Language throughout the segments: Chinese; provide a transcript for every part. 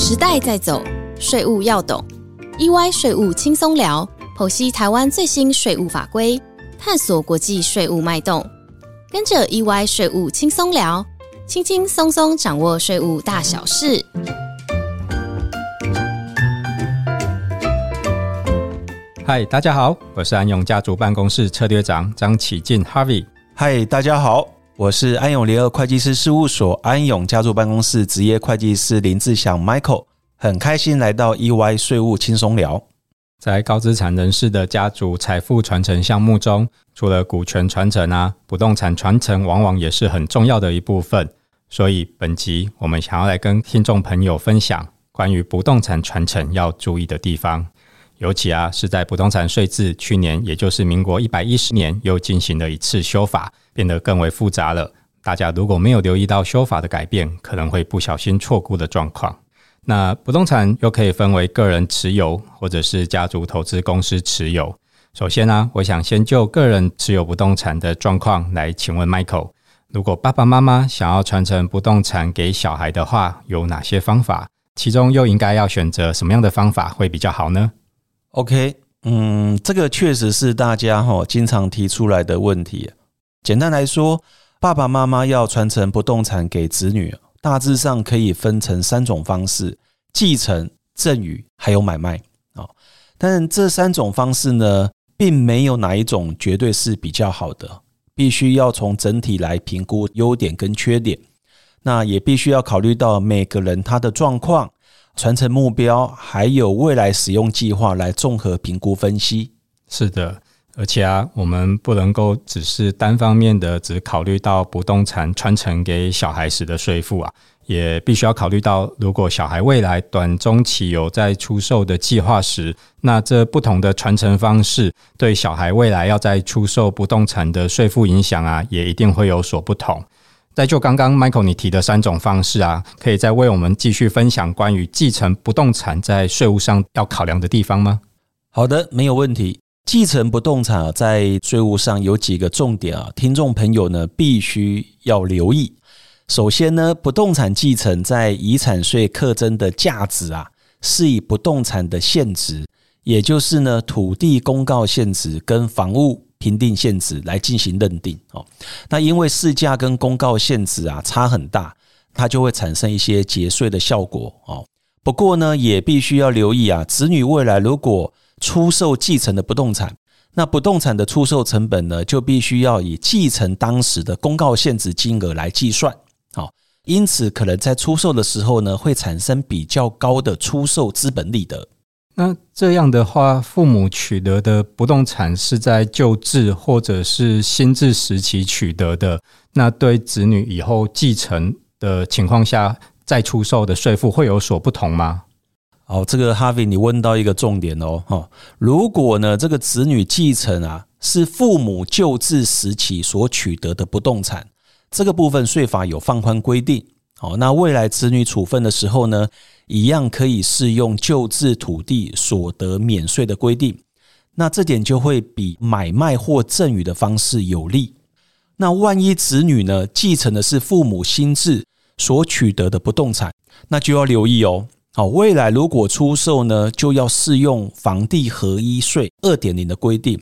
时代在走，税务要懂。EY 税务轻松聊，剖析台湾最新税务法规，探索国际税务脉动。跟着 EY 税务轻松聊，轻轻松松掌握税务大小事。嗨，大家好，我是安永家族办公室策略长张启进 Harvey。嗨，大家好，我是安永联合会计师事务所安永家族办公室职业会计师林志祥 Michael，很开心来到 EY 税务轻松聊。在高资产人士的家族财富传承项目中，除了股权传承啊，不动产传承往往也是很重要的一部分。所以本集我们想要来跟听众朋友分享关于不动产传承要注意的地方。尤其啊，是在不动产税制去年，也就是民国一百一十年，又进行了一次修法，变得更为复杂了。大家如果没有留意到修法的改变，可能会不小心错估的状况。那不动产又可以分为个人持有，或者是家族投资公司持有。首先呢，我想先就个人持有不动产的状况来请问 Michael：如果爸爸妈妈想要传承不动产给小孩的话，有哪些方法？其中又应该要选择什么样的方法会比较好呢？OK，嗯，这个确实是大家哈经常提出来的问题。简单来说，爸爸妈妈要传承不动产给子女，大致上可以分成三种方式：继承、赠与，还有买卖啊。但这三种方式呢，并没有哪一种绝对是比较好的，必须要从整体来评估优点跟缺点。那也必须要考虑到每个人他的状况。传承目标还有未来使用计划来综合评估分析。是的，而且啊，我们不能够只是单方面的只考虑到不动产传承给小孩时的税负啊，也必须要考虑到，如果小孩未来短中期有在出售的计划时，那这不同的传承方式对小孩未来要在出售不动产的税负影响啊，也一定会有所不同。再就刚刚 Michael 你提的三种方式啊，可以再为我们继续分享关于继承不动产在税务上要考量的地方吗？好的，没有问题。继承不动产啊在税务上有几个重点啊，听众朋友呢必须要留意。首先呢，不动产继承在遗产税课征的价值啊，是以不动产的现值，也就是呢土地公告现值跟房屋。评定限值来进行认定哦，那因为市价跟公告限值啊差很大，它就会产生一些节税的效果哦。不过呢，也必须要留意啊，子女未来如果出售继承的不动产，那不动产的出售成本呢，就必须要以继承当时的公告限值金额来计算。好，因此可能在出售的时候呢，会产生比较高的出售资本利得。那这样的话，父母取得的不动产是在旧制或者是新制时期取得的，那对子女以后继承的情况下再出售的税负会有所不同吗？好，这个哈维，你问到一个重点哦，哈，如果呢这个子女继承啊是父母旧制时期所取得的不动产，这个部分税法有放宽规定，好，那未来子女处分的时候呢？一样可以适用旧制土地所得免税的规定，那这点就会比买卖或赠与的方式有利。那万一子女呢继承的是父母新制所取得的不动产，那就要留意哦。好，未来如果出售呢，就要适用房地合一税二点零的规定，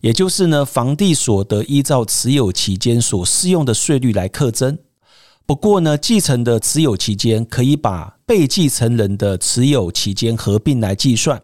也就是呢，房地所得依照持有期间所适用的税率来课征。不过呢，继承的持有期间可以把被继承人的持有期间合并来计算。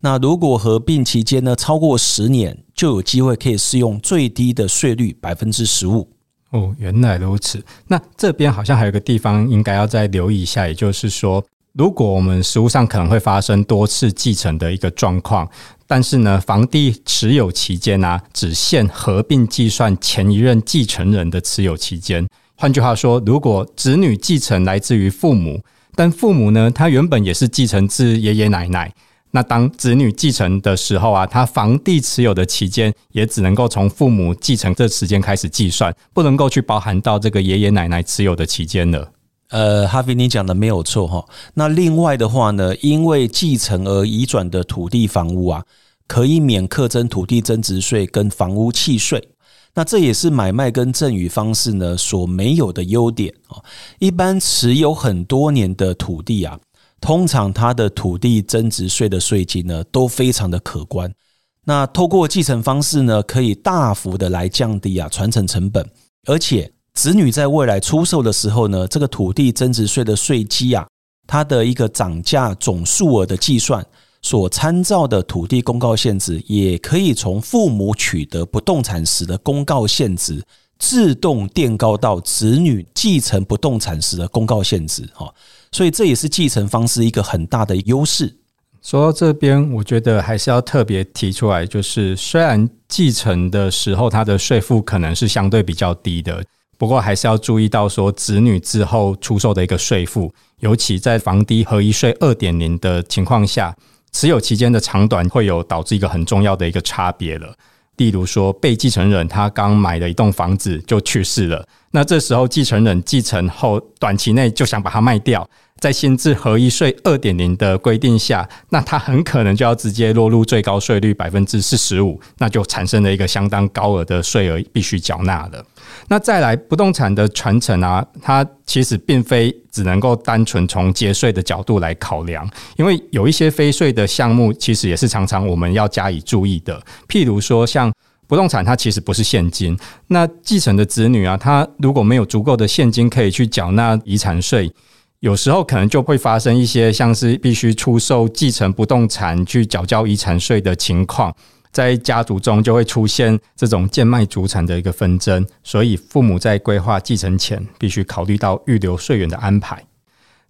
那如果合并期间呢超过十年，就有机会可以适用最低的税率百分之十五。哦，原来如此。那这边好像还有个地方应该要再留意一下，也就是说，如果我们实物上可能会发生多次继承的一个状况，但是呢，房地持有期间呢，只限合并计算前一任继承人的持有期间。换句话说，如果子女继承来自于父母，但父母呢，他原本也是继承自爷爷奶奶，那当子女继承的时候啊，他房地持有的期间也只能够从父母继承这时间开始计算，不能够去包含到这个爷爷奶奶持有的期间了。呃，哈菲，你讲的没有错哈。那另外的话呢，因为继承而移转的土地房屋啊，可以免课征土地增值税跟房屋契税。那这也是买卖跟赠与方式呢所没有的优点啊。一般持有很多年的土地啊，通常它的土地增值税的税金呢都非常的可观。那透过继承方式呢，可以大幅的来降低啊传承成本，而且子女在未来出售的时候呢，这个土地增值税的税基啊，它的一个涨价总数额的计算。所参照的土地公告限值，也可以从父母取得不动产时的公告限值，自动垫高到子女继承不动产时的公告限值。哈，所以这也是继承方式一个很大的优势。说到这边，我觉得还是要特别提出来，就是虽然继承的时候它的税负可能是相对比较低的，不过还是要注意到说子女之后出售的一个税负，尤其在房地合一税二点零的情况下。持有期间的长短会有导致一个很重要的一个差别了。例如说，被继承人他刚买了一栋房子就去世了，那这时候继承人继承后短期内就想把它卖掉。在新制合一税二点零的规定下，那它很可能就要直接落入最高税率百分之四十五，那就产生了一个相当高额的税额必须缴纳了。那再来不动产的传承啊，它其实并非只能够单纯从节税的角度来考量，因为有一些非税的项目，其实也是常常我们要加以注意的。譬如说，像不动产，它其实不是现金，那继承的子女啊，他如果没有足够的现金可以去缴纳遗产税。有时候可能就会发生一些像是必须出售继承不动产去缴交遗产税的情况，在家族中就会出现这种贱卖祖产的一个纷争，所以父母在规划继承前必须考虑到预留税源的安排。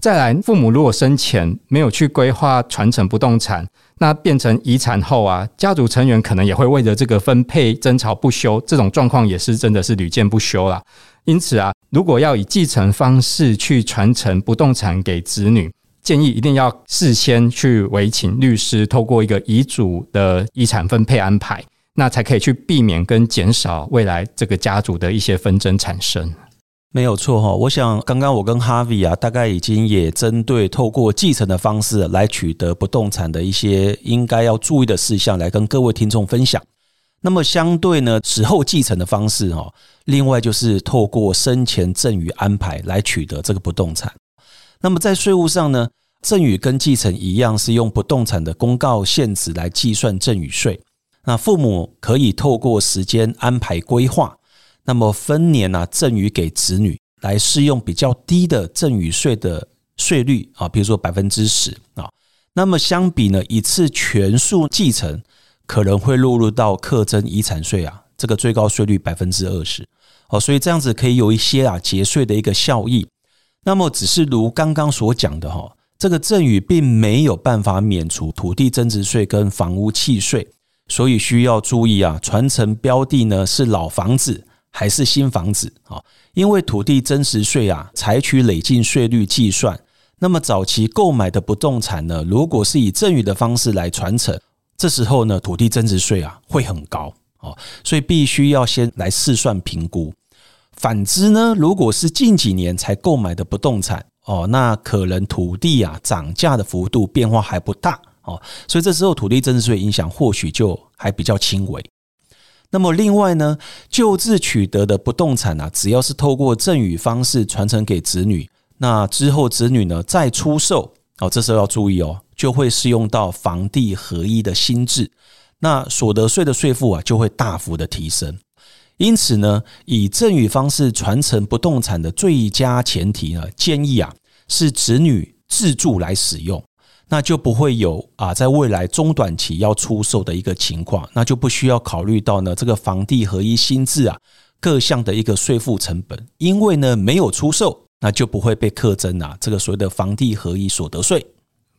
再来，父母如果生前没有去规划传承不动产，那变成遗产后啊，家族成员可能也会为了这个分配争吵不休，这种状况也是真的是屡见不休啦。因此啊，如果要以继承方式去传承不动产给子女，建议一定要事先去委请律师，透过一个遗嘱的遗产分配安排，那才可以去避免跟减少未来这个家族的一些纷争产生。没有错哈，我想刚刚我跟哈维啊，大概已经也针对透过继承的方式来取得不动产的一些应该要注意的事项，来跟各位听众分享。那么相对呢，死后继承的方式哈，另外就是透过生前赠与安排来取得这个不动产。那么在税务上呢，赠与跟继承一样，是用不动产的公告限值来计算赠与税。那父母可以透过时间安排规划，那么分年呢赠与给子女，来适用比较低的赠与税的税率啊，比如说百分之十啊。那么相比呢，一次全数继承。可能会落入到课征遗产税啊，这个最高税率百分之二十哦，所以这样子可以有一些啊节税的一个效益。那么只是如刚刚所讲的哈，这个赠与并没有办法免除土地增值税跟房屋契税，所以需要注意啊，传承标的呢是老房子还是新房子啊？因为土地增值税啊采取累进税率计算，那么早期购买的不动产呢，如果是以赠与的方式来传承。这时候呢，土地增值税啊会很高哦，所以必须要先来试算评估。反之呢，如果是近几年才购买的不动产哦，那可能土地啊涨价的幅度变化还不大哦，所以这时候土地增值税影响或许就还比较轻微。那么另外呢，旧制取得的不动产啊，只要是透过赠与方式传承给子女，那之后子女呢再出售哦，这时候要注意哦。就会适用到房地合一的新制，那所得税的税负啊就会大幅的提升。因此呢，以赠与方式传承不动产的最佳前提呢，建议啊是子女自住来使用，那就不会有啊在未来中短期要出售的一个情况，那就不需要考虑到呢这个房地合一新制啊各项的一个税负成本，因为呢没有出售，那就不会被课征啊这个所谓的房地合一所得税。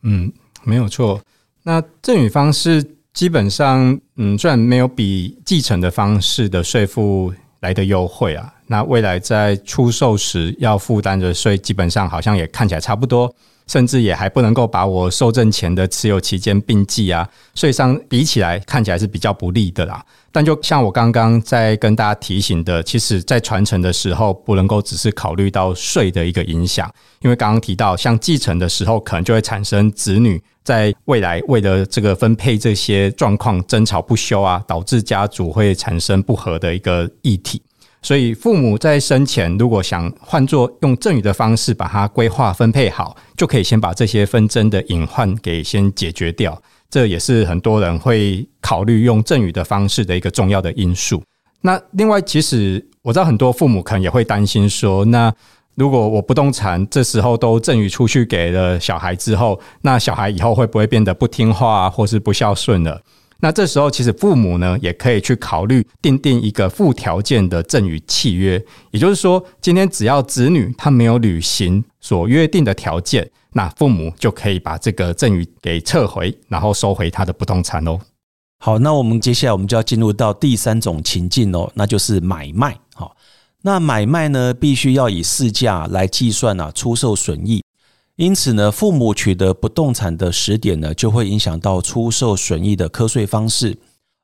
嗯。没有错，那赠与方式基本上，嗯，虽然没有比继承的方式的税负来的优惠啊，那未来在出售时要负担的税，基本上好像也看起来差不多。甚至也还不能够把我受赠前的持有期间并计啊，税上比起来看起来是比较不利的啦。但就像我刚刚在跟大家提醒的，其实在传承的时候不能够只是考虑到税的一个影响，因为刚刚提到像继承的时候，可能就会产生子女在未来为了这个分配这些状况争吵不休啊，导致家族会产生不和的一个议题。所以父母在生前如果想换作用赠与的方式把它规划分配好，就可以先把这些纷争的隐患给先解决掉。这也是很多人会考虑用赠与的方式的一个重要的因素。那另外，其实我知道很多父母可能也会担心说，那如果我不动产这时候都赠与出去给了小孩之后，那小孩以后会不会变得不听话或是不孝顺了？那这时候，其实父母呢也可以去考虑订定一个附条件的赠与契约，也就是说，今天只要子女他没有履行所约定的条件，那父母就可以把这个赠与给撤回，然后收回他的不动产哦。好，那我们接下来我们就要进入到第三种情境哦，那就是买卖。好，那买卖呢，必须要以市价来计算啊，出售损益。因此呢，父母取得不动产的时点呢，就会影响到出售损益的课税方式。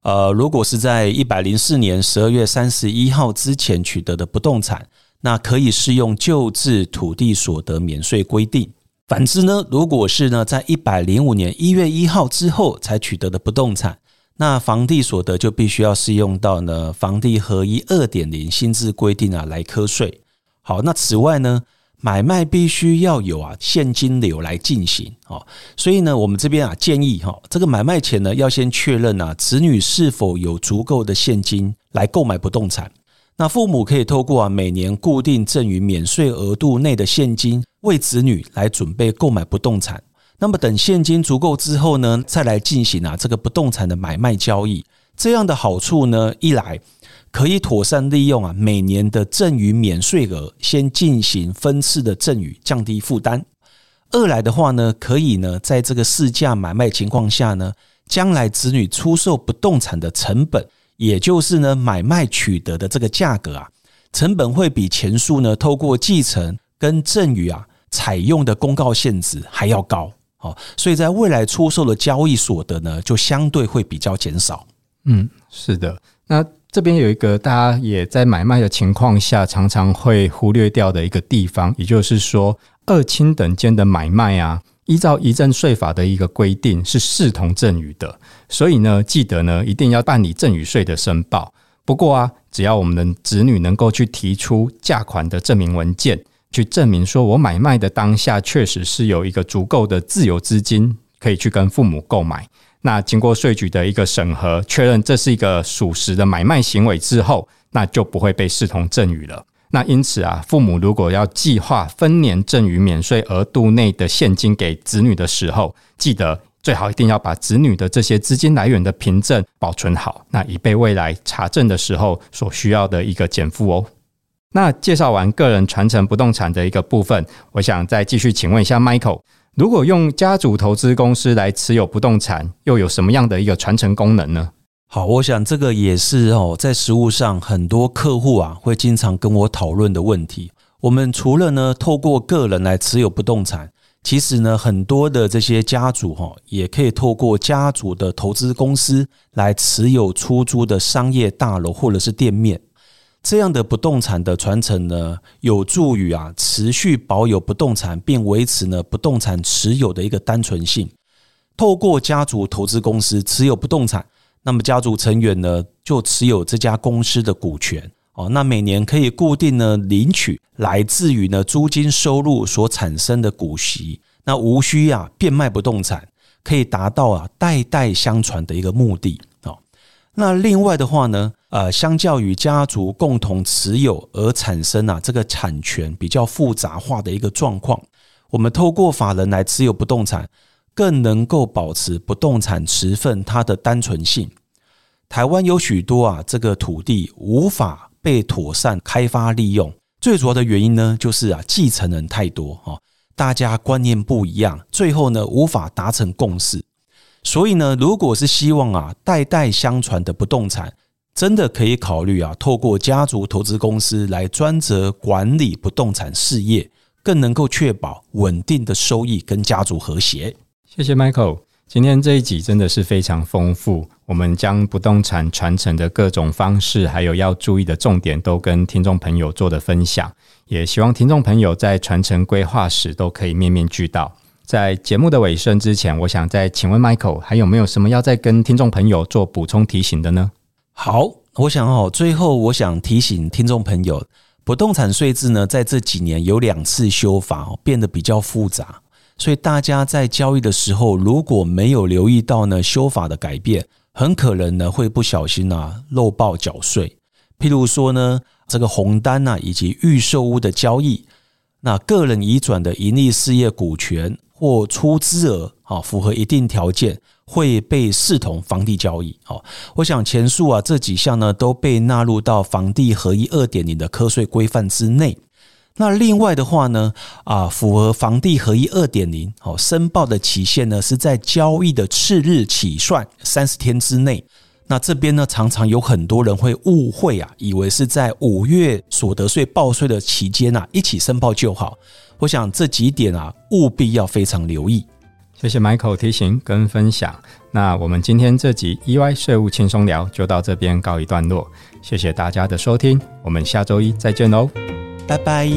呃，如果是在一百零四年十二月三十一号之前取得的不动产，那可以适用旧制土地所得免税规定。反之呢，如果是呢在一百零五年一月一号之后才取得的不动产，那房地所得就必须要适用到呢房地合一二点零新制规定啊来课税。好，那此外呢？买卖必须要有啊现金流来进行哦，所以呢，我们这边啊建议哈，这个买卖前呢要先确认啊子女是否有足够的现金来购买不动产。那父母可以透过啊每年固定赠与免税额度内的现金为子女来准备购买不动产。那么等现金足够之后呢，再来进行啊这个不动产的买卖交易。这样的好处呢，一来。可以妥善利用啊，每年的赠与免税额，先进行分次的赠与，降低负担。二来的话呢，可以呢，在这个市价买卖情况下呢，将来子女出售不动产的成本，也就是呢，买卖取得的这个价格啊，成本会比前述呢，透过继承跟赠与啊，采用的公告限制还要高。好，所以在未来出售的交易所得呢，就相对会比较减少。嗯，是的，那。这边有一个大家也在买卖的情况下常常会忽略掉的一个地方，也就是说，二亲等间的买卖啊，依照遗赠税法的一个规定是视同赠与的，所以呢，记得呢一定要办理赠与税的申报。不过啊，只要我们的子女能够去提出价款的证明文件，去证明说我买卖的当下确实是有一个足够的自由资金可以去跟父母购买。那经过税局的一个审核，确认这是一个属实的买卖行为之后，那就不会被视同赠与了。那因此啊，父母如果要计划分年赠与免税额度内的现金给子女的时候，记得最好一定要把子女的这些资金来源的凭证保存好，那以备未来查证的时候所需要的一个减负哦。那介绍完个人传承不动产的一个部分，我想再继续请问一下 Michael。如果用家族投资公司来持有不动产，又有什么样的一个传承功能呢？好，我想这个也是哦，在实务上很多客户啊会经常跟我讨论的问题。我们除了呢透过个人来持有不动产，其实呢很多的这些家族哈也可以透过家族的投资公司来持有出租的商业大楼或者是店面。这样的不动产的传承呢，有助于啊持续保有不动产，并维持呢不动产持有的一个单纯性。透过家族投资公司持有不动产，那么家族成员呢就持有这家公司的股权哦。那每年可以固定呢领取来自于呢租金收入所产生的股息，那无需啊变卖不动产，可以达到啊代代相传的一个目的哦。那另外的话呢？呃，相较于家族共同持有而产生啊，这个产权比较复杂化的一个状况，我们透过法人来持有不动产，更能够保持不动产持份它的单纯性。台湾有许多啊，这个土地无法被妥善开发利用，最主要的原因呢，就是啊，继承人太多哈，大家观念不一样，最后呢，无法达成共识。所以呢，如果是希望啊，代代相传的不动产。真的可以考虑啊，透过家族投资公司来专责管理不动产事业，更能够确保稳定的收益跟家族和谐。谢谢 Michael，今天这一集真的是非常丰富，我们将不动产传承的各种方式，还有要注意的重点，都跟听众朋友做的分享。也希望听众朋友在传承规划时都可以面面俱到。在节目的尾声之前，我想再请问 Michael，还有没有什么要再跟听众朋友做补充提醒的呢？好，我想哦，最后我想提醒听众朋友，不动产税制呢，在这几年有两次修法哦，变得比较复杂，所以大家在交易的时候，如果没有留意到呢修法的改变，很可能呢会不小心啊漏报缴税。譬如说呢，这个红单呐，以及预售屋的交易，那个人移转的盈利事业股权或出资额啊，符合一定条件。会被视同房地交易，哦，我想前述啊这几项呢都被纳入到房地合一二点零的课税规范之内。那另外的话呢，啊，符合房地合一二点零，哦，申报的期限呢是在交易的次日起算三十天之内。那这边呢常常有很多人会误会啊，以为是在五月所得税报税的期间啊一起申报就好。我想这几点啊务必要非常留意。谢谢 Michael 提醒跟分享。那我们今天这集 EY 税务轻松聊就到这边告一段落。谢谢大家的收听，我们下周一再见喽，拜拜。